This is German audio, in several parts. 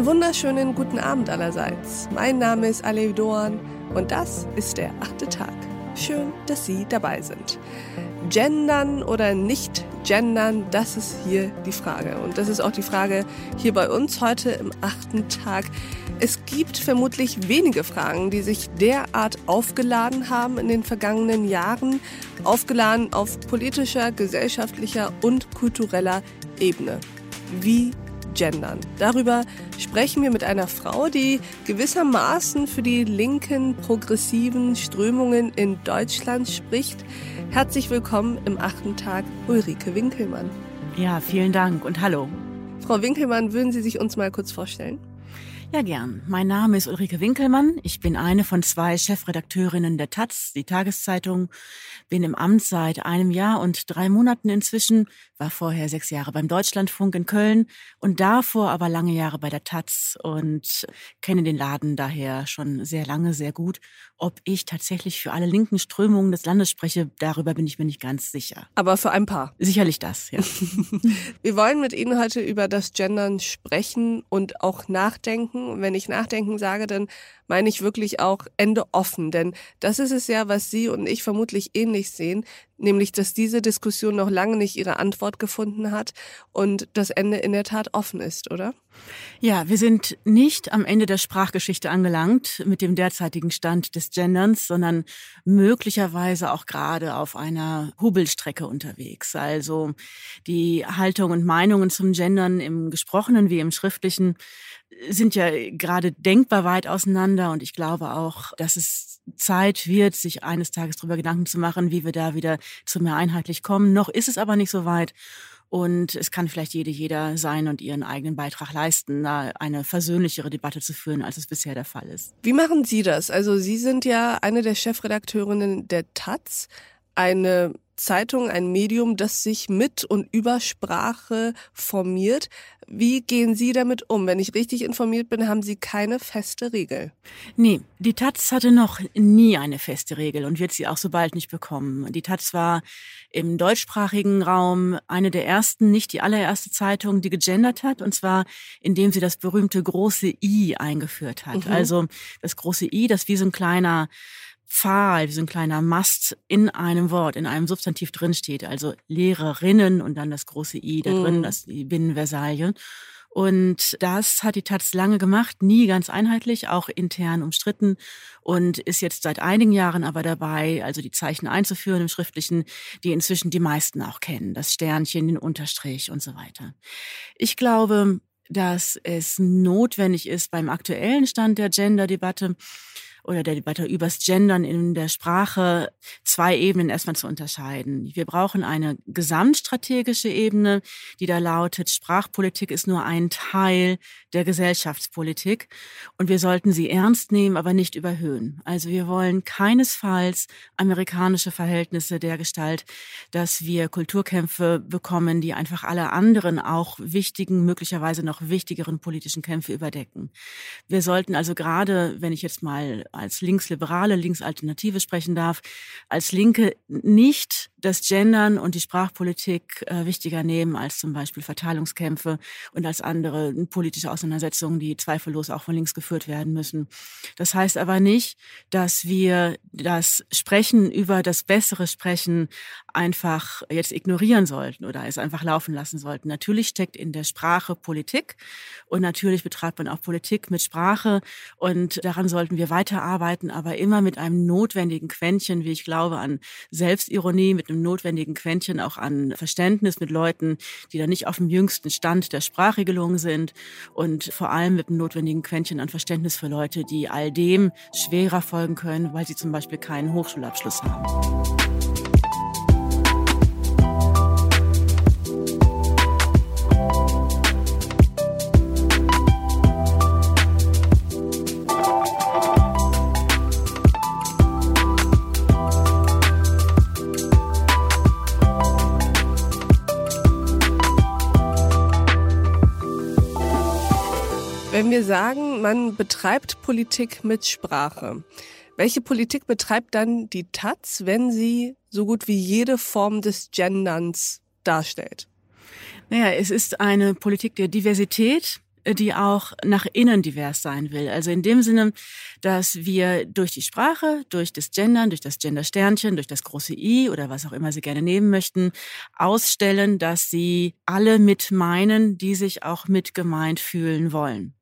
Einen wunderschönen guten Abend allerseits. Mein Name ist Alev Doan und das ist der achte Tag. Schön, dass Sie dabei sind. Gendern oder nicht gendern, das ist hier die Frage. Und das ist auch die Frage hier bei uns heute im achten Tag. Es gibt vermutlich wenige Fragen, die sich derart aufgeladen haben in den vergangenen Jahren, aufgeladen auf politischer, gesellschaftlicher und kultureller Ebene. Wie gendern? Darüber sprechen wir mit einer Frau, die gewissermaßen für die linken progressiven Strömungen in Deutschland spricht. Herzlich willkommen im achten Tag, Ulrike Winkelmann. Ja, vielen Dank und hallo. Frau Winkelmann, würden Sie sich uns mal kurz vorstellen? Ja, gern. Mein Name ist Ulrike Winkelmann. Ich bin eine von zwei Chefredakteurinnen der Taz, die Tageszeitung. Bin im Amt seit einem Jahr und drei Monaten inzwischen, war vorher sechs Jahre beim Deutschlandfunk in Köln und davor aber lange Jahre bei der Taz und kenne den Laden daher schon sehr lange, sehr gut. Ob ich tatsächlich für alle linken Strömungen des Landes spreche, darüber bin ich mir nicht ganz sicher. Aber für ein paar. Sicherlich das, ja. Wir wollen mit Ihnen heute über das Gendern sprechen und auch nachdenken nachdenken. Und wenn ich nachdenken sage, dann meine ich wirklich auch Ende offen. Denn das ist es ja, was Sie und ich vermutlich ähnlich sehen, nämlich dass diese Diskussion noch lange nicht ihre Antwort gefunden hat und das Ende in der Tat offen ist, oder? Ja, wir sind nicht am Ende der Sprachgeschichte angelangt mit dem derzeitigen Stand des Genderns, sondern möglicherweise auch gerade auf einer Hubelstrecke unterwegs. Also die Haltung und Meinungen zum Gendern im gesprochenen wie im schriftlichen sind ja gerade denkbar weit auseinander und ich glaube auch, dass es Zeit wird, sich eines Tages darüber Gedanken zu machen, wie wir da wieder zu mehr einheitlich kommen. Noch ist es aber nicht so weit. Und es kann vielleicht jede, jeder sein und ihren eigenen Beitrag leisten, da eine versöhnlichere Debatte zu führen, als es bisher der Fall ist. Wie machen Sie das? Also Sie sind ja eine der Chefredakteurinnen der Taz, eine Zeitung, ein Medium, das sich mit und über Sprache formiert. Wie gehen Sie damit um? Wenn ich richtig informiert bin, haben Sie keine feste Regel. Nee, die Taz hatte noch nie eine feste Regel und wird sie auch so bald nicht bekommen. Die Taz war im deutschsprachigen Raum eine der ersten, nicht die allererste Zeitung, die gegendert hat, und zwar indem sie das berühmte große I eingeführt hat. Mhm. Also das große I, das wie so ein kleiner Pfahl, wie so ein kleiner Mast in einem Wort, in einem Substantiv drinsteht. Also Lehrerinnen und dann das große I da drin, mm. das die Binnenversalie. Und das hat die Taz lange gemacht, nie ganz einheitlich, auch intern umstritten und ist jetzt seit einigen Jahren aber dabei, also die Zeichen einzuführen im Schriftlichen, die inzwischen die meisten auch kennen. Das Sternchen, den Unterstrich und so weiter. Ich glaube, dass es notwendig ist beim aktuellen Stand der Gender-Debatte, oder der Debatte übers Gendern in der Sprache zwei Ebenen erstmal zu unterscheiden. Wir brauchen eine gesamtstrategische Ebene, die da lautet, Sprachpolitik ist nur ein Teil der Gesellschaftspolitik und wir sollten sie ernst nehmen, aber nicht überhöhen. Also wir wollen keinesfalls amerikanische Verhältnisse der Gestalt, dass wir Kulturkämpfe bekommen, die einfach alle anderen auch wichtigen, möglicherweise noch wichtigeren politischen Kämpfe überdecken. Wir sollten also gerade, wenn ich jetzt mal als linksliberale, linksalternative sprechen darf, als Linke nicht das Gendern und die Sprachpolitik äh, wichtiger nehmen als zum Beispiel Verteilungskämpfe und als andere politische Auseinandersetzungen, die zweifellos auch von links geführt werden müssen. Das heißt aber nicht, dass wir das Sprechen über das bessere Sprechen einfach jetzt ignorieren sollten oder es einfach laufen lassen sollten. Natürlich steckt in der Sprache Politik und natürlich betreibt man auch Politik mit Sprache und daran sollten wir weiterarbeiten, aber immer mit einem notwendigen Quäntchen, wie ich glaube, an Selbstironie, mit einem notwendigen Quäntchen auch an Verständnis mit Leuten, die da nicht auf dem jüngsten Stand der Sprachregelung sind und vor allem mit einem notwendigen Quäntchen an Verständnis für Leute, die all dem schwerer folgen können, weil sie zum Beispiel keinen Hochschulabschluss haben. Wir sagen, man betreibt Politik mit Sprache, welche Politik betreibt dann die Taz, wenn sie so gut wie jede Form des Genderns darstellt? Naja, es ist eine Politik der Diversität, die auch nach innen divers sein will. Also in dem Sinne, dass wir durch die Sprache, durch das Gendern, durch das Gendersternchen, durch das große I oder was auch immer Sie gerne nehmen möchten, ausstellen, dass Sie alle mit meinen, die sich auch mit gemeint fühlen wollen.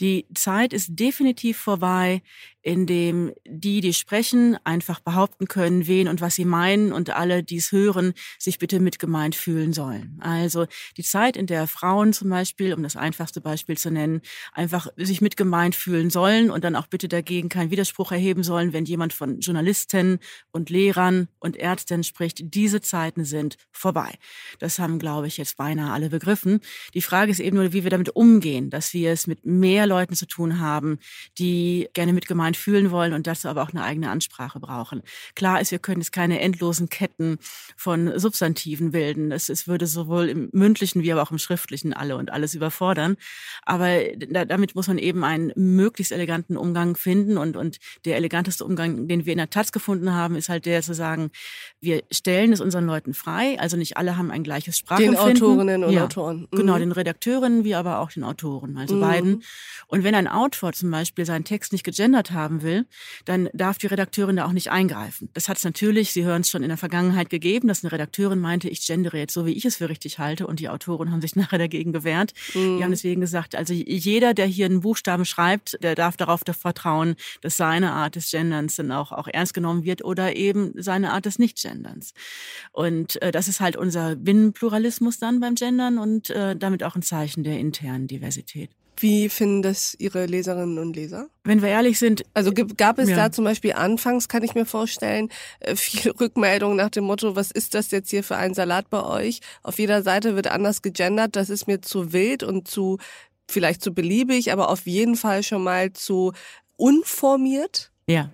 Die Zeit ist definitiv vorbei, in dem die, die sprechen, einfach behaupten können, wen und was sie meinen und alle, die es hören, sich bitte mitgemeint fühlen sollen. Also die Zeit, in der Frauen zum Beispiel, um das einfachste Beispiel zu nennen, einfach sich mitgemeint fühlen sollen und dann auch bitte dagegen keinen Widerspruch erheben sollen, wenn jemand von Journalisten und Lehrern und Ärzten spricht. Diese Zeiten sind vorbei. Das haben, glaube ich, jetzt beinahe alle begriffen. Die Frage ist eben nur, wie wir damit umgehen, dass wir es mit mehr Leuten zu tun haben, die gerne mitgemeint allgemein fühlen wollen und dazu aber auch eine eigene Ansprache brauchen. Klar ist, wir können jetzt keine endlosen Ketten von Substantiven bilden. Es, es würde sowohl im mündlichen wie aber auch im schriftlichen alle und alles überfordern. Aber da, damit muss man eben einen möglichst eleganten Umgang finden und, und der eleganteste Umgang, den wir in der Taz gefunden haben, ist halt der zu sagen, wir stellen es unseren Leuten frei. Also nicht alle haben ein gleiches Sprachempfinden. Den Autorinnen und ja, Autoren. Mhm. Genau, den Redakteurinnen wie aber auch den Autoren, also mhm. beiden. Und wenn ein Autor zum Beispiel seinen Text nicht gegendert hat, haben will, dann darf die Redakteurin da auch nicht eingreifen. Das hat es natürlich, Sie hören es schon in der Vergangenheit gegeben, dass eine Redakteurin meinte, ich gendere jetzt so, wie ich es für richtig halte und die Autoren haben sich nachher dagegen gewehrt. Mhm. Die haben deswegen gesagt, also jeder, der hier einen Buchstaben schreibt, der darf darauf vertrauen, dass seine Art des Genderns dann auch, auch ernst genommen wird oder eben seine Art des Nicht-Genderns. Und äh, das ist halt unser Binnenpluralismus dann beim Gendern und äh, damit auch ein Zeichen der internen Diversität. Wie finden das Ihre Leserinnen und Leser? Wenn wir ehrlich sind. Also gab es ja. da zum Beispiel anfangs, kann ich mir vorstellen, äh, viele Rückmeldungen nach dem Motto, was ist das jetzt hier für ein Salat bei euch? Auf jeder Seite wird anders gegendert, das ist mir zu wild und zu, vielleicht zu beliebig, aber auf jeden Fall schon mal zu unformiert. Ja.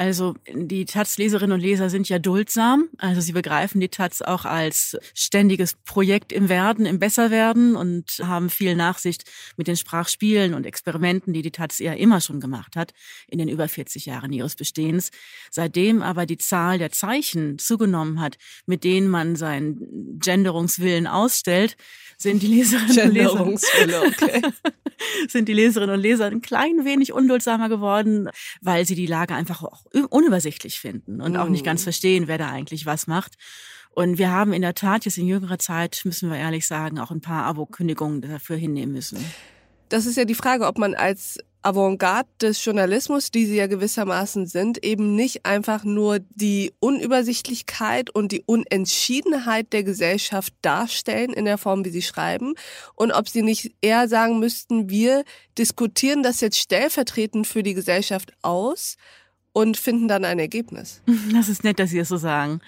Also die Taz-Leserinnen und Leser sind ja duldsam. Also sie begreifen die Taz auch als ständiges Projekt im Werden, im Besserwerden und haben viel Nachsicht mit den Sprachspielen und Experimenten, die die Taz ja immer schon gemacht hat in den über 40 Jahren ihres Bestehens. Seitdem aber die Zahl der Zeichen zugenommen hat, mit denen man seinen Genderungswillen ausstellt, sind die Leserinnen und Leser okay. sind die Leserinnen und Leser ein klein wenig unduldsamer geworden, weil sie die Lage einfach auch unübersichtlich finden und auch nicht ganz mm. verstehen, wer da eigentlich was macht. Und wir haben in der Tat jetzt in jüngerer Zeit, müssen wir ehrlich sagen, auch ein paar Abo-Kündigungen dafür hinnehmen müssen. Das ist ja die Frage, ob man als Avantgarde des Journalismus, die sie ja gewissermaßen sind, eben nicht einfach nur die Unübersichtlichkeit und die Unentschiedenheit der Gesellschaft darstellen in der Form, wie sie schreiben und ob sie nicht eher sagen müssten, wir diskutieren das jetzt stellvertretend für die Gesellschaft aus und finden dann ein Ergebnis. Das ist nett, dass Sie es so sagen.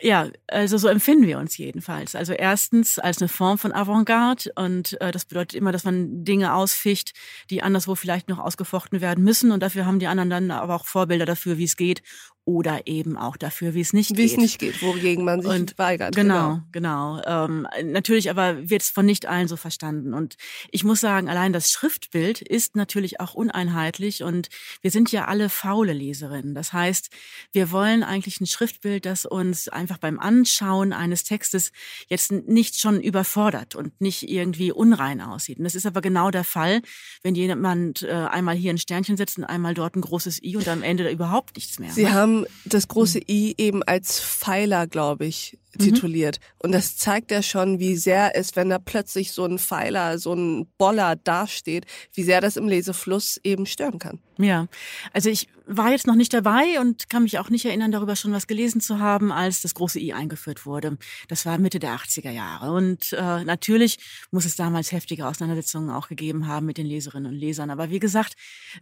Ja, also so empfinden wir uns jedenfalls. Also erstens als eine Form von Avantgarde und äh, das bedeutet immer, dass man Dinge ausficht, die anderswo vielleicht noch ausgefochten werden müssen und dafür haben die anderen dann aber auch Vorbilder dafür, wie es geht oder eben auch dafür, wie es nicht wie geht. Wie es nicht geht, wogegen man sich und weigert. Genau, genau. genau. Ähm, natürlich aber wird es von nicht allen so verstanden. Und ich muss sagen, allein das Schriftbild ist natürlich auch uneinheitlich und wir sind ja alle faule Leserinnen. Das heißt, wir wollen eigentlich ein Schriftbild, das uns einfach beim Anschauen eines Textes jetzt nicht schon überfordert und nicht irgendwie unrein aussieht. Und das ist aber genau der Fall, wenn jemand äh, einmal hier ein Sternchen setzt und einmal dort ein großes I und am Ende überhaupt nichts mehr. Sie haben das große I eben als Pfeiler, glaube ich. Tituliert. Mhm. Und das zeigt ja schon, wie sehr es, wenn da plötzlich so ein Pfeiler, so ein Boller dasteht, wie sehr das im Lesefluss eben stören kann. Ja, also ich war jetzt noch nicht dabei und kann mich auch nicht erinnern, darüber schon was gelesen zu haben, als das große I eingeführt wurde. Das war Mitte der 80er Jahre. Und äh, natürlich muss es damals heftige Auseinandersetzungen auch gegeben haben mit den Leserinnen und Lesern. Aber wie gesagt,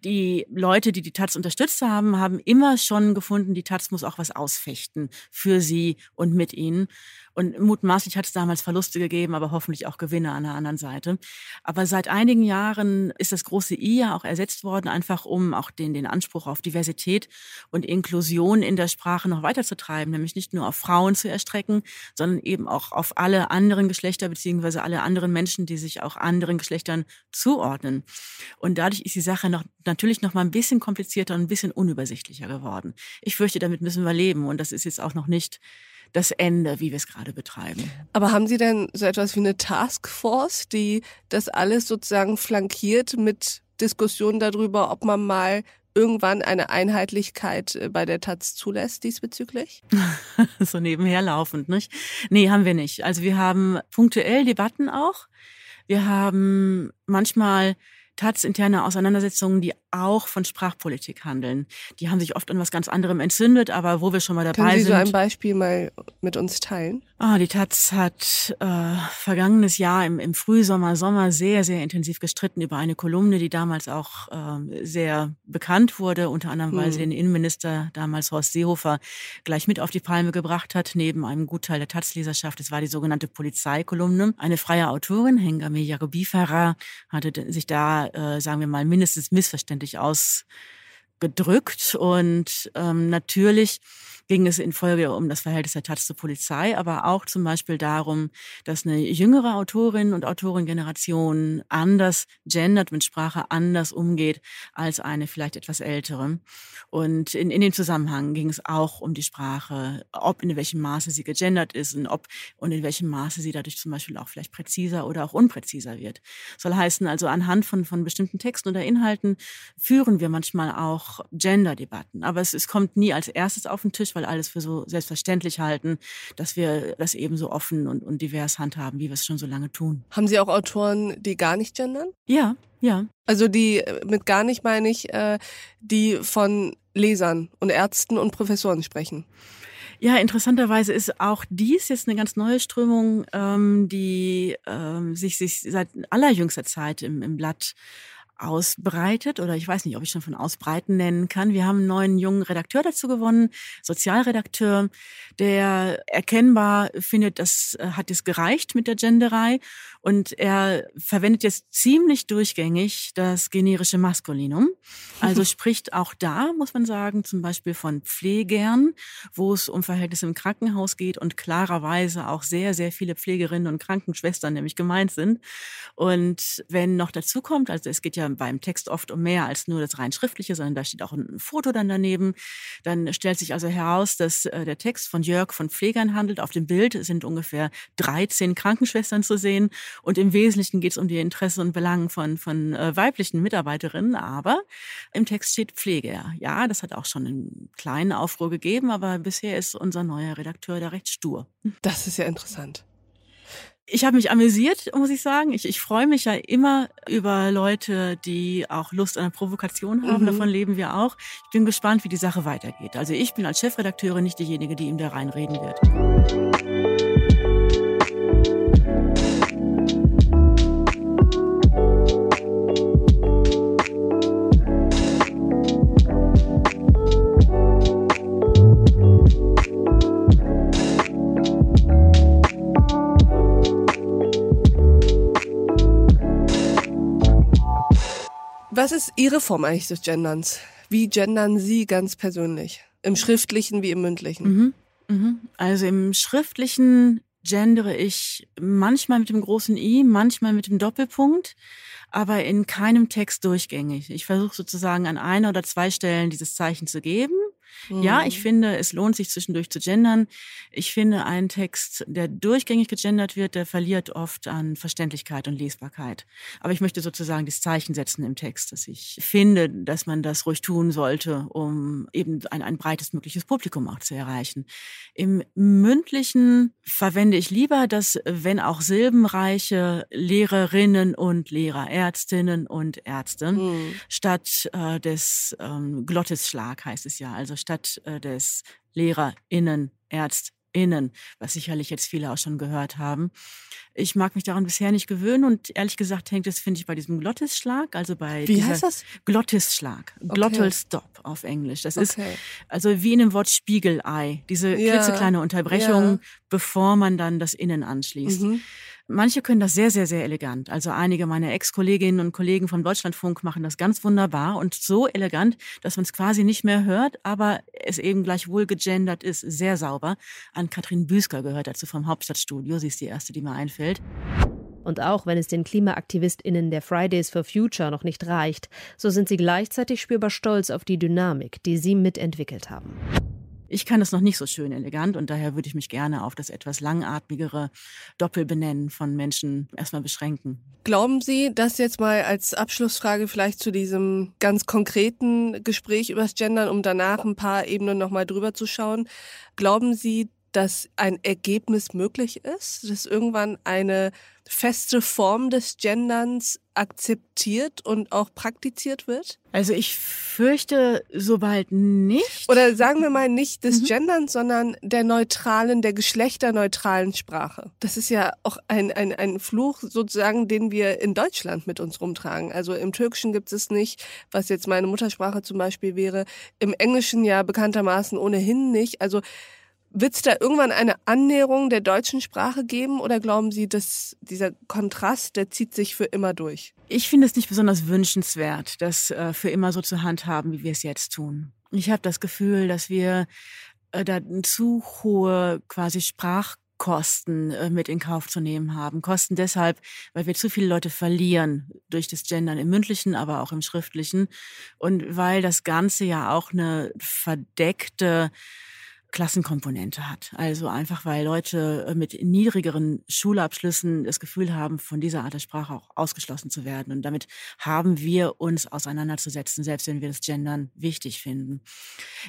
die Leute, die die Taz unterstützt haben, haben immer schon gefunden, die Taz muss auch was ausfechten für sie und mit ihnen. Und mutmaßlich hat es damals Verluste gegeben, aber hoffentlich auch Gewinne an der anderen Seite. Aber seit einigen Jahren ist das große I ja auch ersetzt worden, einfach um auch den, den Anspruch auf Diversität und Inklusion in der Sprache noch weiterzutreiben, nämlich nicht nur auf Frauen zu erstrecken, sondern eben auch auf alle anderen Geschlechter beziehungsweise alle anderen Menschen, die sich auch anderen Geschlechtern zuordnen. Und dadurch ist die Sache noch, natürlich noch mal ein bisschen komplizierter und ein bisschen unübersichtlicher geworden. Ich fürchte, damit müssen wir leben und das ist jetzt auch noch nicht das Ende, wie wir es gerade betreiben. Aber haben Sie denn so etwas wie eine Taskforce, die das alles sozusagen flankiert mit Diskussionen darüber, ob man mal irgendwann eine Einheitlichkeit äh, bei der Taz zulässt diesbezüglich? so nebenher laufend, nicht? Nee, haben wir nicht. Also wir haben punktuell Debatten auch. Wir haben manchmal Taz-interne Auseinandersetzungen, die auch von Sprachpolitik handeln. Die haben sich oft an was ganz anderem entzündet, aber wo wir schon mal dabei sind. Können Sie sind. so ein Beispiel mal mit uns teilen? Ah, die Taz hat äh, vergangenes Jahr im, im Frühsommer, Sommer sehr, sehr intensiv gestritten über eine Kolumne, die damals auch äh, sehr bekannt wurde, unter anderem, weil hm. sie den Innenminister damals Horst Seehofer gleich mit auf die Palme gebracht hat, neben einem Gutteil der Taz-Leserschaft. Es war die sogenannte Polizeikolumne. Eine freie Autorin, Hengame Yarubifara, hatte sich da, äh, sagen wir mal, mindestens missverständlich letztendlich ausgedrückt. Und ähm, natürlich ging es in Folge um das Verhältnis der Taz zur Polizei, aber auch zum Beispiel darum, dass eine jüngere Autorin und Autorengeneration anders gendert, mit Sprache anders umgeht als eine vielleicht etwas ältere. Und in, in dem Zusammenhang ging es auch um die Sprache, ob in welchem Maße sie gegendert ist und ob und in welchem Maße sie dadurch zum Beispiel auch vielleicht präziser oder auch unpräziser wird. Soll heißen also anhand von, von bestimmten Texten oder Inhalten führen wir manchmal auch Gender-Debatten. Aber es, es kommt nie als erstes auf den Tisch, weil alles für so selbstverständlich halten, dass wir das eben so offen und, und divers handhaben, wie wir es schon so lange tun. Haben Sie auch Autoren, die gar nicht gendern? Ja, ja. Also die mit gar nicht meine ich, äh, die von Lesern und Ärzten und Professoren sprechen. Ja, interessanterweise ist auch dies jetzt eine ganz neue Strömung, ähm, die ähm, sich, sich seit allerjüngster Zeit im, im Blatt ausbreitet oder ich weiß nicht, ob ich schon von ausbreiten nennen kann. Wir haben einen neuen jungen Redakteur dazu gewonnen, Sozialredakteur, der erkennbar findet, das äh, hat es gereicht mit der Genderei und er verwendet jetzt ziemlich durchgängig das generische Maskulinum. Also spricht auch da, muss man sagen, zum Beispiel von Pflegern, wo es um Verhältnisse im Krankenhaus geht und klarerweise auch sehr, sehr viele Pflegerinnen und Krankenschwestern nämlich gemeint sind. Und wenn noch dazu kommt, also es geht ja beim Text oft um mehr als nur das rein schriftliche, sondern da steht auch ein Foto dann daneben, dann stellt sich also heraus, dass äh, der Text von Jörg von Pflegern handelt. Auf dem Bild sind ungefähr 13 Krankenschwestern zu sehen und im Wesentlichen geht es um die Interessen und Belangen von, von äh, weiblichen Mitarbeiterinnen. Aber im Text steht Pflege. Ja, das hat auch schon einen kleinen Aufruhr gegeben, aber bisher ist unser neuer Redakteur da recht stur. Das ist ja interessant. Ich habe mich amüsiert, muss ich sagen. Ich, ich freue mich ja immer über Leute, die auch Lust an der Provokation haben. Mhm. Davon leben wir auch. Ich bin gespannt, wie die Sache weitergeht. Also ich bin als Chefredakteurin nicht diejenige, die ihm da reinreden wird. Ihre Form eigentlich des Genderns? Wie gendern Sie ganz persönlich? Im Schriftlichen wie im Mündlichen? Mhm. Mhm. Also im Schriftlichen gendere ich manchmal mit dem großen I, manchmal mit dem Doppelpunkt, aber in keinem Text durchgängig. Ich versuche sozusagen an einer oder zwei Stellen dieses Zeichen zu geben Mhm. Ja, ich mhm. finde, es lohnt sich zwischendurch zu gendern. Ich finde, ein Text, der durchgängig gegendert wird, der verliert oft an Verständlichkeit und Lesbarkeit. Aber ich möchte sozusagen das Zeichen setzen im Text, dass ich finde, dass man das ruhig tun sollte, um eben ein, ein breites mögliches Publikum auch zu erreichen. Im mündlichen verwende ich lieber das, wenn auch silbenreiche Lehrerinnen und Lehrer, Ärztinnen und Ärzte, mhm. statt äh, des ähm, Glottisschlag heißt es ja, also statt äh, des LehrerInnen, ÄrztInnen, was sicherlich jetzt viele auch schon gehört haben. Ich mag mich daran bisher nicht gewöhnen und ehrlich gesagt hängt es, finde ich, bei diesem Glottisschlag, also bei Wie heißt das? Glottisschlag, okay. Glottal Stop auf Englisch. Das okay. ist also wie in dem Wort Spiegelei, diese ja. klitzekleine Unterbrechung, ja. bevor man dann das Innen anschließt. Mhm. Manche können das sehr, sehr, sehr elegant. Also einige meiner Ex-Kolleginnen und Kollegen vom Deutschlandfunk machen das ganz wunderbar und so elegant, dass man es quasi nicht mehr hört, aber es eben gleichwohl gegendert ist. Sehr sauber. An Katrin Büsker gehört dazu vom Hauptstadtstudio. Sie ist die erste, die mir einfällt. Und auch wenn es den KlimaaktivistInnen der Fridays for Future noch nicht reicht, so sind sie gleichzeitig spürbar stolz auf die Dynamik, die sie mitentwickelt haben. Ich kann das noch nicht so schön elegant und daher würde ich mich gerne auf das etwas langatmigere Doppelbenennen von Menschen erstmal beschränken. Glauben Sie, dass jetzt mal als Abschlussfrage vielleicht zu diesem ganz konkreten Gespräch über das Gendern, um danach ein paar Ebenen nochmal drüber zu schauen, glauben Sie, dass ein Ergebnis möglich ist, dass irgendwann eine feste Form des Genderns akzeptiert und auch praktiziert wird? Also ich fürchte sobald nicht. Oder sagen wir mal nicht des mhm. Genderns, sondern der neutralen, der geschlechterneutralen Sprache. Das ist ja auch ein, ein, ein Fluch sozusagen, den wir in Deutschland mit uns rumtragen. Also im Türkischen gibt es nicht, was jetzt meine Muttersprache zum Beispiel wäre, im Englischen ja bekanntermaßen ohnehin nicht. Also wird es da irgendwann eine Annäherung der deutschen Sprache geben oder glauben Sie, dass dieser Kontrast, der zieht sich für immer durch? Ich finde es nicht besonders wünschenswert, das äh, für immer so zu handhaben, wie wir es jetzt tun. Ich habe das Gefühl, dass wir äh, da zu hohe quasi Sprachkosten äh, mit in Kauf zu nehmen haben. Kosten deshalb, weil wir zu viele Leute verlieren durch das Gendern im mündlichen, aber auch im schriftlichen. Und weil das Ganze ja auch eine verdeckte Klassenkomponente hat. Also einfach, weil Leute äh, mit niedrigeren Schulabschlüssen das Gefühl haben, von dieser Art der Sprache auch ausgeschlossen zu werden. Und damit haben wir uns auseinanderzusetzen, selbst wenn wir das Gendern wichtig finden.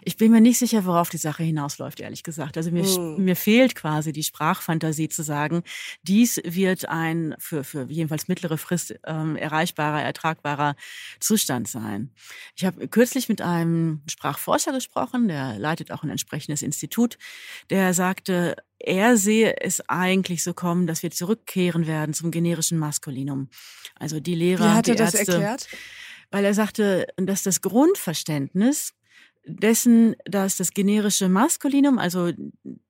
Ich bin mir nicht sicher, worauf die Sache hinausläuft, ehrlich gesagt. Also mir, mhm. mir fehlt quasi die Sprachfantasie zu sagen, dies wird ein für, für jedenfalls mittlere Frist ähm, erreichbarer, ertragbarer Zustand sein. Ich habe kürzlich mit einem Sprachforscher gesprochen, der leitet auch ein entsprechendes Institut, der sagte, er sehe es eigentlich so kommen, dass wir zurückkehren werden zum generischen Maskulinum. Also die Lehrer, Wie hat er die das erklärt? Weil er sagte, dass das Grundverständnis dessen, dass das generische Maskulinum, also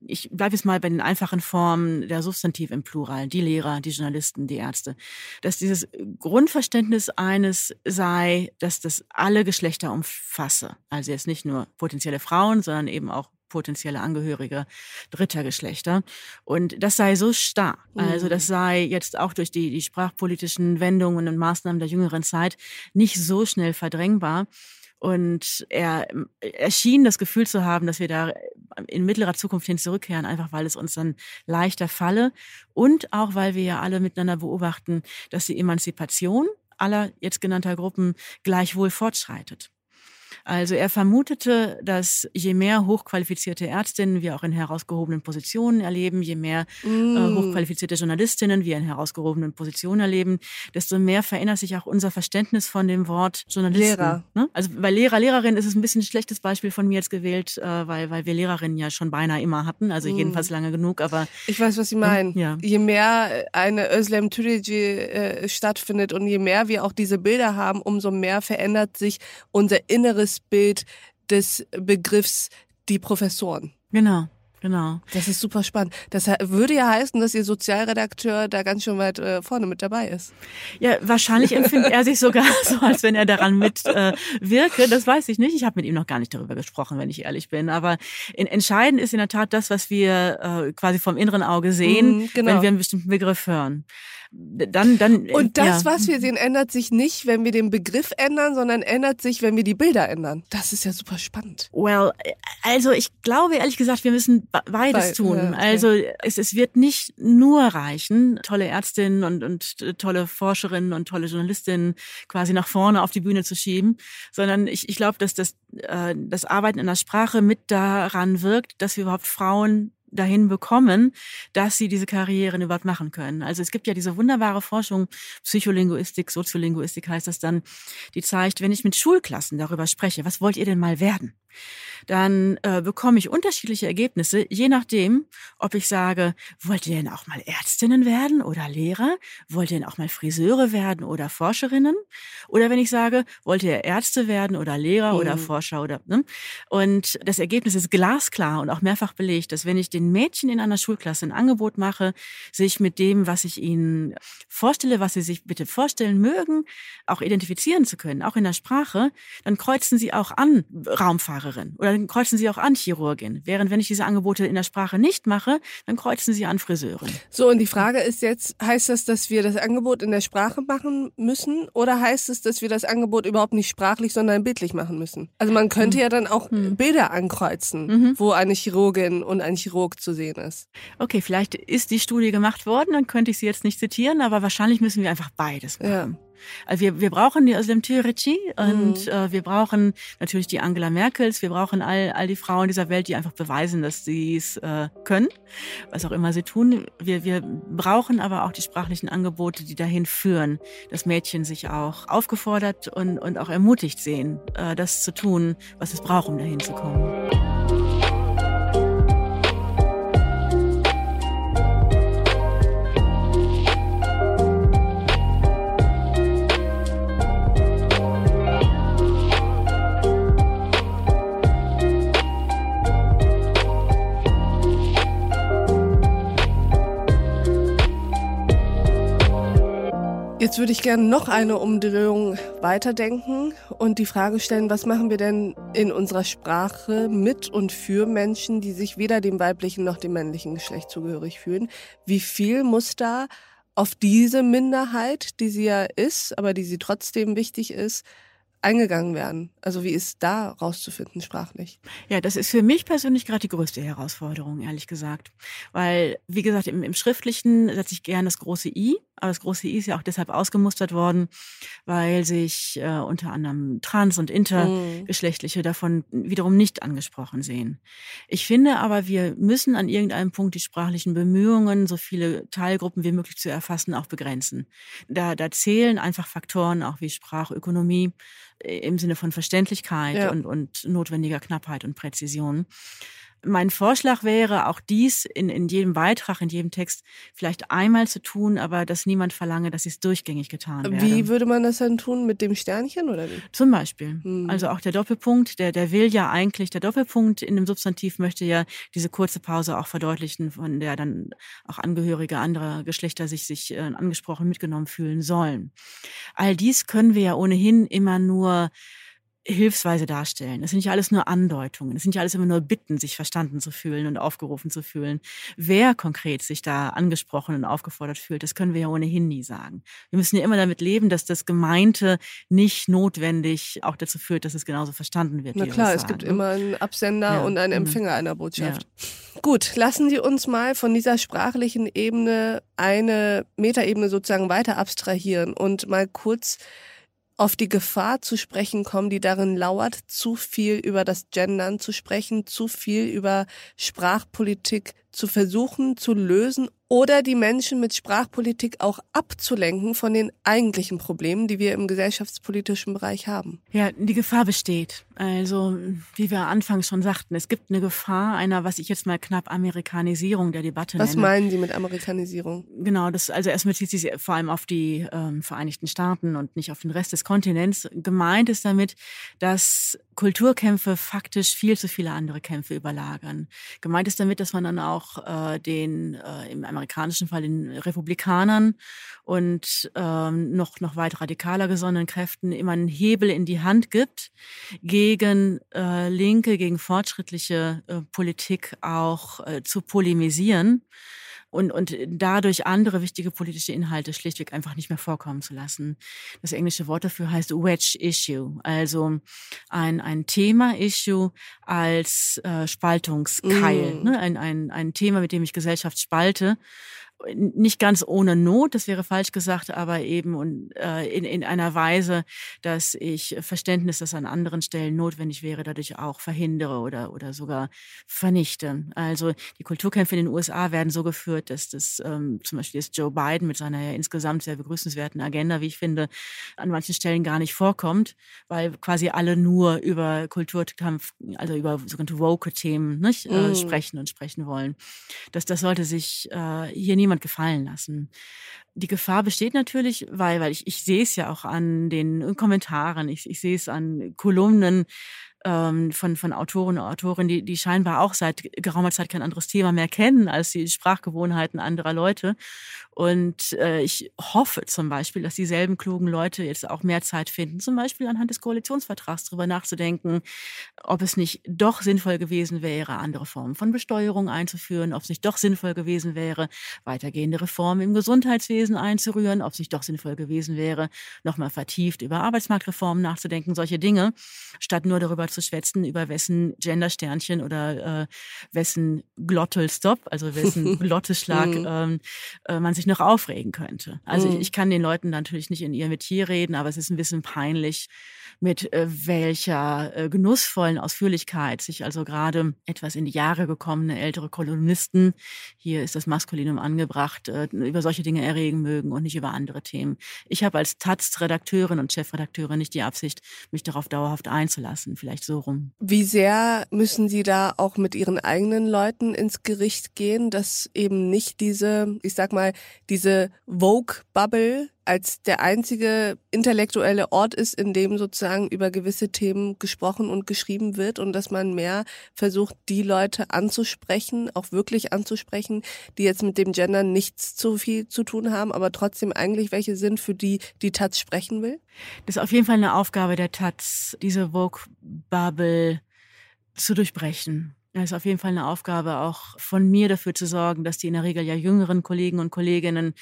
ich bleibe jetzt mal bei den einfachen Formen der Substantiv im Plural, die Lehrer, die Journalisten, die Ärzte, dass dieses Grundverständnis eines sei, dass das alle Geschlechter umfasse. Also jetzt nicht nur potenzielle Frauen, sondern eben auch potenzielle Angehörige dritter Geschlechter. Und das sei so stark. Also das sei jetzt auch durch die, die sprachpolitischen Wendungen und Maßnahmen der jüngeren Zeit nicht so schnell verdrängbar. Und er, er schien das Gefühl zu haben, dass wir da in mittlerer Zukunft hin zurückkehren, einfach weil es uns dann leichter falle. Und auch weil wir ja alle miteinander beobachten, dass die Emanzipation aller jetzt genannter Gruppen gleichwohl fortschreitet. Also er vermutete, dass je mehr hochqualifizierte Ärztinnen wir auch in herausgehobenen Positionen erleben, je mehr äh, mm. äh, hochqualifizierte Journalistinnen wir in herausgehobenen Positionen erleben, desto mehr verändert sich auch unser Verständnis von dem Wort Journalisten. Lehrer. Ne? Also bei Lehrer, Lehrerin ist es ein bisschen ein schlechtes Beispiel von mir jetzt gewählt, äh, weil, weil wir Lehrerinnen ja schon beinahe immer hatten, also mm. jedenfalls lange genug, aber... Ich weiß, was Sie meinen. Ja. Je mehr eine Özlem Türeci äh, stattfindet und je mehr wir auch diese Bilder haben, umso mehr verändert sich unser inneres das Bild des Begriffs die Professoren. Genau. Genau. Das ist super spannend. Das würde ja heißen, dass Ihr Sozialredakteur da ganz schön weit äh, vorne mit dabei ist. Ja, wahrscheinlich empfindet er sich sogar so, als wenn er daran mitwirke. Äh, das weiß ich nicht. Ich habe mit ihm noch gar nicht darüber gesprochen, wenn ich ehrlich bin. Aber in, entscheidend ist in der Tat das, was wir äh, quasi vom inneren Auge sehen, mm, genau. wenn wir einen bestimmten Begriff hören dann, dann. Und das, ja. was wir sehen, ändert sich nicht, wenn wir den Begriff ändern, sondern ändert sich, wenn wir die Bilder ändern. Das ist ja super spannend. Well, also ich glaube ehrlich gesagt, wir müssen beides Be tun. Ja, okay. Also es, es wird nicht nur reichen, tolle Ärztinnen und, und tolle Forscherinnen und tolle Journalistinnen quasi nach vorne auf die Bühne zu schieben, sondern ich, ich glaube, dass das, äh, das Arbeiten in der Sprache mit daran wirkt, dass wir überhaupt Frauen dahin bekommen, dass sie diese Karrieren überhaupt machen können. Also es gibt ja diese wunderbare Forschung, Psycholinguistik, Soziolinguistik heißt das dann, die zeigt, wenn ich mit Schulklassen darüber spreche, was wollt ihr denn mal werden? Dann äh, bekomme ich unterschiedliche Ergebnisse, je nachdem, ob ich sage, wollt ihr denn auch mal Ärztinnen werden oder Lehrer? Wollt ihr denn auch mal Friseure werden oder Forscherinnen? Oder wenn ich sage, wollt ihr Ärzte werden oder Lehrer mhm. oder Forscher oder ne? Und das Ergebnis ist glasklar und auch mehrfach belegt, dass wenn ich den Mädchen in einer Schulklasse ein Angebot mache, sich mit dem, was ich ihnen vorstelle, was sie sich bitte vorstellen mögen, auch identifizieren zu können, auch in der Sprache, dann kreuzen sie auch an Raumfahrer Lehrerin oder dann kreuzen sie auch an Chirurgin. Während wenn ich diese Angebote in der Sprache nicht mache, dann kreuzen sie an Friseurin. So, und die Frage ist jetzt, heißt das, dass wir das Angebot in der Sprache machen müssen oder heißt es, dass wir das Angebot überhaupt nicht sprachlich, sondern bildlich machen müssen? Also man könnte mhm. ja dann auch mhm. Bilder ankreuzen, mhm. wo eine Chirurgin und ein Chirurg zu sehen ist. Okay, vielleicht ist die Studie gemacht worden, dann könnte ich sie jetzt nicht zitieren, aber wahrscheinlich müssen wir einfach beides machen. Ja. Also wir, wir brauchen die Özlem Türeci und mhm. äh, wir brauchen natürlich die Angela Merkels, wir brauchen all, all die Frauen dieser Welt, die einfach beweisen, dass sie es äh, können, was auch immer sie tun. Wir, wir brauchen aber auch die sprachlichen Angebote, die dahin führen, dass Mädchen sich auch aufgefordert und, und auch ermutigt sehen, äh, das zu tun, was es braucht, um dahin zu kommen. Jetzt würde ich gerne noch eine Umdrehung weiterdenken und die Frage stellen, was machen wir denn in unserer Sprache mit und für Menschen, die sich weder dem weiblichen noch dem männlichen Geschlecht zugehörig fühlen? Wie viel muss da auf diese Minderheit, die sie ja ist, aber die sie trotzdem wichtig ist, eingegangen werden? Also wie ist da rauszufinden sprachlich? Ja, das ist für mich persönlich gerade die größte Herausforderung, ehrlich gesagt. Weil, wie gesagt, im, im Schriftlichen setze ich gerne das große I, aber das große I ist ja auch deshalb ausgemustert worden, weil sich äh, unter anderem Trans- und Intergeschlechtliche mhm. davon wiederum nicht angesprochen sehen. Ich finde aber, wir müssen an irgendeinem Punkt die sprachlichen Bemühungen, so viele Teilgruppen wie möglich zu erfassen, auch begrenzen. Da, da zählen einfach Faktoren auch wie Sprachökonomie, im Sinne von Verständlichkeit ja. und, und notwendiger Knappheit und Präzision. Mein Vorschlag wäre, auch dies in, in jedem Beitrag, in jedem Text vielleicht einmal zu tun, aber dass niemand verlange, dass es durchgängig getan werde. Wie würde man das dann tun? Mit dem Sternchen oder wie? Zum Beispiel. Hm. Also auch der Doppelpunkt, der, der will ja eigentlich, der Doppelpunkt in dem Substantiv möchte ja diese kurze Pause auch verdeutlichen, von der dann auch Angehörige anderer Geschlechter sich, sich äh, angesprochen mitgenommen fühlen sollen. All dies können wir ja ohnehin immer nur hilfsweise darstellen. Das sind ja alles nur Andeutungen. Das sind ja alles immer nur Bitten, sich verstanden zu fühlen und aufgerufen zu fühlen. Wer konkret sich da angesprochen und aufgefordert fühlt, das können wir ja ohnehin nie sagen. Wir müssen ja immer damit leben, dass das Gemeinte nicht notwendig auch dazu führt, dass es genauso verstanden wird. Na klar, es gibt immer einen Absender ja, und einen Empfänger einer Botschaft. Ja. Gut, lassen Sie uns mal von dieser sprachlichen Ebene eine Metaebene sozusagen weiter abstrahieren und mal kurz auf die Gefahr zu sprechen kommen, die darin lauert, zu viel über das Gendern zu sprechen, zu viel über Sprachpolitik zu versuchen zu lösen oder die Menschen mit Sprachpolitik auch abzulenken von den eigentlichen Problemen, die wir im gesellschaftspolitischen Bereich haben. Ja, die Gefahr besteht. Also, wie wir anfangs schon sagten, es gibt eine Gefahr einer, was ich jetzt mal knapp Amerikanisierung der Debatte was nenne. Was meinen Sie mit Amerikanisierung? Genau, das, also erstmal bezieht sich vor allem auf die ähm, Vereinigten Staaten und nicht auf den Rest des Kontinents. Gemeint ist damit, dass Kulturkämpfe faktisch viel zu viele andere Kämpfe überlagern. Gemeint ist damit, dass man dann auch äh, den äh, im amerikanischen Fall den Republikanern und ähm, noch, noch weit radikaler gesonnenen Kräften immer einen Hebel in die Hand gibt, gegen äh, linke, gegen fortschrittliche äh, Politik auch äh, zu polemisieren und, und dadurch andere wichtige politische Inhalte schlichtweg einfach nicht mehr vorkommen zu lassen. Das englische Wort dafür heißt Wedge Issue, also ein, ein Thema-Issue als äh, Spaltungskeil, mm. ne? ein, ein, ein Thema, mit dem ich Gesellschaft spalte nicht ganz ohne Not, das wäre falsch gesagt, aber eben und, äh, in, in einer Weise, dass ich Verständnis, das an anderen Stellen notwendig wäre, dadurch auch verhindere oder, oder sogar vernichte. Also die Kulturkämpfe in den USA werden so geführt, dass das ähm, zum Beispiel jetzt Joe Biden mit seiner ja insgesamt sehr begrüßenswerten Agenda, wie ich finde, an manchen Stellen gar nicht vorkommt, weil quasi alle nur über Kulturkampf, also über sogenannte Woke-Themen nicht, äh, mm. sprechen und sprechen wollen. Das, das sollte sich äh, hier niemand niemand gefallen lassen. Die Gefahr besteht natürlich, weil, weil ich, ich sehe es ja auch an den Kommentaren, ich, ich sehe es an Kolumnen ähm, von, von Autoren und Autorinnen, die, die scheinbar auch seit geraumer Zeit kein anderes Thema mehr kennen als die Sprachgewohnheiten anderer Leute. Und äh, ich hoffe zum Beispiel, dass dieselben klugen Leute jetzt auch mehr Zeit finden, zum Beispiel anhand des Koalitionsvertrags darüber nachzudenken, ob es nicht doch sinnvoll gewesen wäre, andere Formen von Besteuerung einzuführen, ob es nicht doch sinnvoll gewesen wäre, weitergehende Reformen im Gesundheitswesen einzurühren, ob es nicht doch sinnvoll gewesen wäre, nochmal vertieft über Arbeitsmarktreformen nachzudenken, solche Dinge, statt nur darüber zu schwätzen, über wessen Gendersternchen oder äh, wessen Glottelstop, also wessen Glotteschlag mhm. ähm, äh, man sich noch aufregen könnte. Also ich, mhm. ich kann den Leuten natürlich nicht in ihr Metier reden, aber es ist ein bisschen peinlich, mit äh, welcher äh, genussvollen Ausführlichkeit sich also gerade etwas in die Jahre gekommene ältere Kolumnisten, hier ist das Maskulinum angebracht, äh, über solche Dinge erregen mögen und nicht über andere Themen. Ich habe als Taz-Redakteurin und Chefredakteurin nicht die Absicht, mich darauf dauerhaft einzulassen, vielleicht so rum. Wie sehr müssen Sie da auch mit Ihren eigenen Leuten ins Gericht gehen, dass eben nicht diese, ich sag mal, diese Vogue-Bubble als der einzige intellektuelle Ort ist, in dem sozusagen über gewisse Themen gesprochen und geschrieben wird und dass man mehr versucht, die Leute anzusprechen, auch wirklich anzusprechen, die jetzt mit dem Gender nichts zu viel zu tun haben, aber trotzdem eigentlich welche sind, für die die Taz sprechen will? Das ist auf jeden Fall eine Aufgabe der Taz, diese Vogue-Bubble zu durchbrechen. Ja, ist auf jeden Fall eine Aufgabe auch von mir dafür zu sorgen, dass die in der Regel ja jüngeren Kollegen und Kolleginnen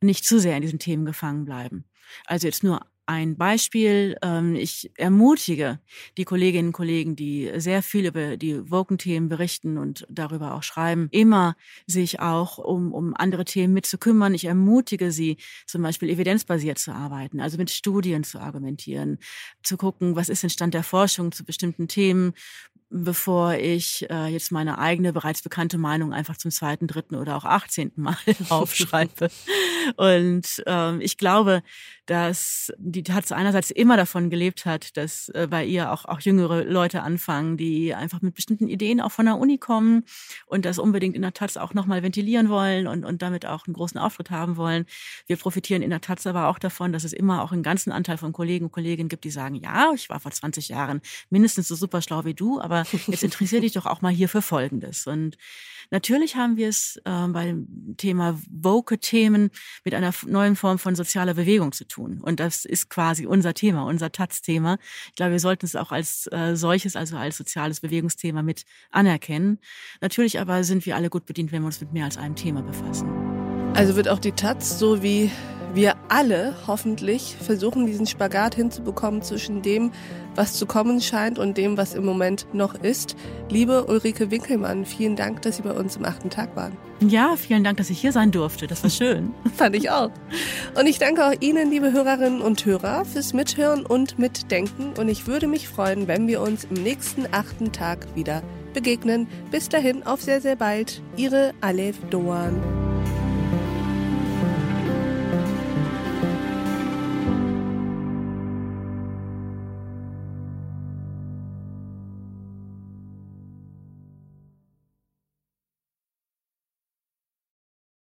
nicht zu sehr in diesen Themen gefangen bleiben. Also jetzt nur ein Beispiel. Ähm, ich ermutige die Kolleginnen und Kollegen, die sehr viel über die Woken-Themen berichten und darüber auch schreiben, immer sich auch um, um andere Themen mitzukümmern. Ich ermutige sie, zum Beispiel evidenzbasiert zu arbeiten, also mit Studien zu argumentieren, zu gucken, was ist denn Stand der Forschung zu bestimmten Themen, bevor ich äh, jetzt meine eigene bereits bekannte Meinung einfach zum zweiten, dritten oder auch achtzehnten Mal aufschreibe. Und ähm, ich glaube, dass die Taz einerseits immer davon gelebt hat, dass äh, bei ihr auch, auch jüngere Leute anfangen, die einfach mit bestimmten Ideen auch von der Uni kommen und das unbedingt in der Taz auch nochmal ventilieren wollen und, und damit auch einen großen Auftritt haben wollen. Wir profitieren in der Taz aber auch davon, dass es immer auch einen ganzen Anteil von Kollegen und Kolleginnen gibt, die sagen, ja, ich war vor 20 Jahren mindestens so super schlau wie du, aber jetzt interessiere dich doch auch mal hier für Folgendes. Und natürlich haben wir es äh, beim Thema Woke-Themen mit einer neuen Form von sozialer Bewegung zu tun. Und das ist quasi unser Thema, unser Taz-Thema. Ich glaube, wir sollten es auch als äh, solches, also als soziales Bewegungsthema mit anerkennen. Natürlich aber sind wir alle gut bedient, wenn wir uns mit mehr als einem Thema befassen. Also wird auch die Taz so wie wir alle hoffentlich versuchen, diesen Spagat hinzubekommen zwischen dem, was zu kommen scheint und dem, was im Moment noch ist. Liebe Ulrike Winkelmann, vielen Dank, dass Sie bei uns im achten Tag waren. Ja, vielen Dank, dass ich hier sein durfte. Das war schön. Fand ich auch. Und ich danke auch Ihnen, liebe Hörerinnen und Hörer, fürs Mithören und Mitdenken. Und ich würde mich freuen, wenn wir uns im nächsten achten Tag wieder begegnen. Bis dahin, auf sehr, sehr bald. Ihre Alef Doan.